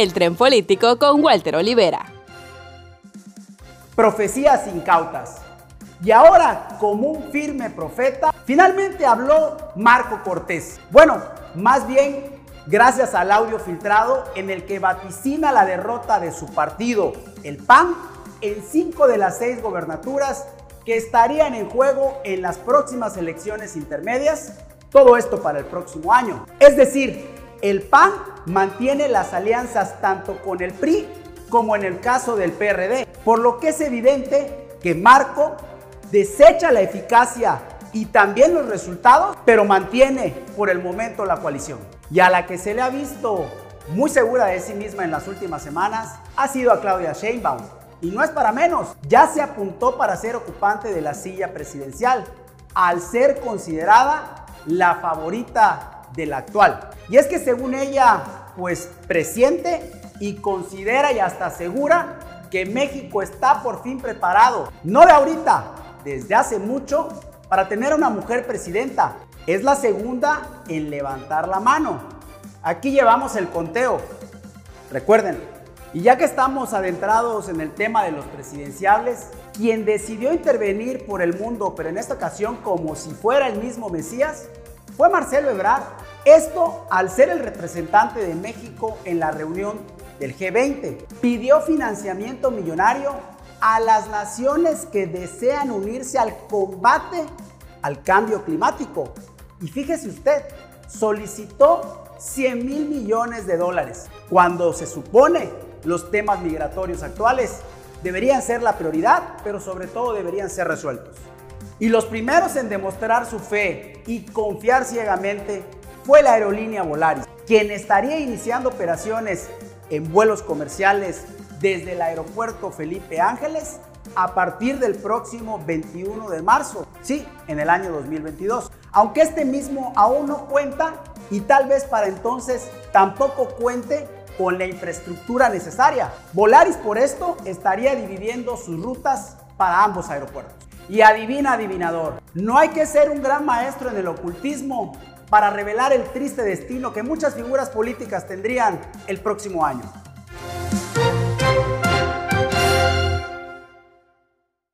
El tren político con Walter Olivera. Profecías incautas. Y ahora, como un firme profeta, finalmente habló Marco Cortés. Bueno, más bien gracias al audio filtrado en el que vaticina la derrota de su partido, el PAN, en cinco de las seis gobernaturas que estarían en juego en las próximas elecciones intermedias, todo esto para el próximo año. Es decir, el PAN mantiene las alianzas tanto con el PRI como en el caso del PRD, por lo que es evidente que Marco desecha la eficacia y también los resultados, pero mantiene por el momento la coalición. Y a la que se le ha visto muy segura de sí misma en las últimas semanas ha sido a Claudia Sheinbaum. Y no es para menos, ya se apuntó para ser ocupante de la silla presidencial, al ser considerada la favorita de la actual. Y es que según ella, pues presiente y considera y hasta asegura que México está por fin preparado, no de ahorita, desde hace mucho, para tener una mujer presidenta. Es la segunda en levantar la mano. Aquí llevamos el conteo. Recuerden, y ya que estamos adentrados en el tema de los presidenciables, quien decidió intervenir por el mundo, pero en esta ocasión como si fuera el mismo Mesías, fue Marcelo Ebrard. Esto al ser el representante de México en la reunión del G20. Pidió financiamiento millonario a las naciones que desean unirse al combate al cambio climático. Y fíjese usted, solicitó 100 mil millones de dólares, cuando se supone los temas migratorios actuales deberían ser la prioridad, pero sobre todo deberían ser resueltos. Y los primeros en demostrar su fe y confiar ciegamente fue la aerolínea Volaris, quien estaría iniciando operaciones en vuelos comerciales desde el aeropuerto Felipe Ángeles a partir del próximo 21 de marzo, sí, en el año 2022. Aunque este mismo aún no cuenta y tal vez para entonces tampoco cuente con la infraestructura necesaria. Volaris por esto estaría dividiendo sus rutas para ambos aeropuertos. Y adivina, adivinador, no hay que ser un gran maestro en el ocultismo para revelar el triste destino que muchas figuras políticas tendrían el próximo año.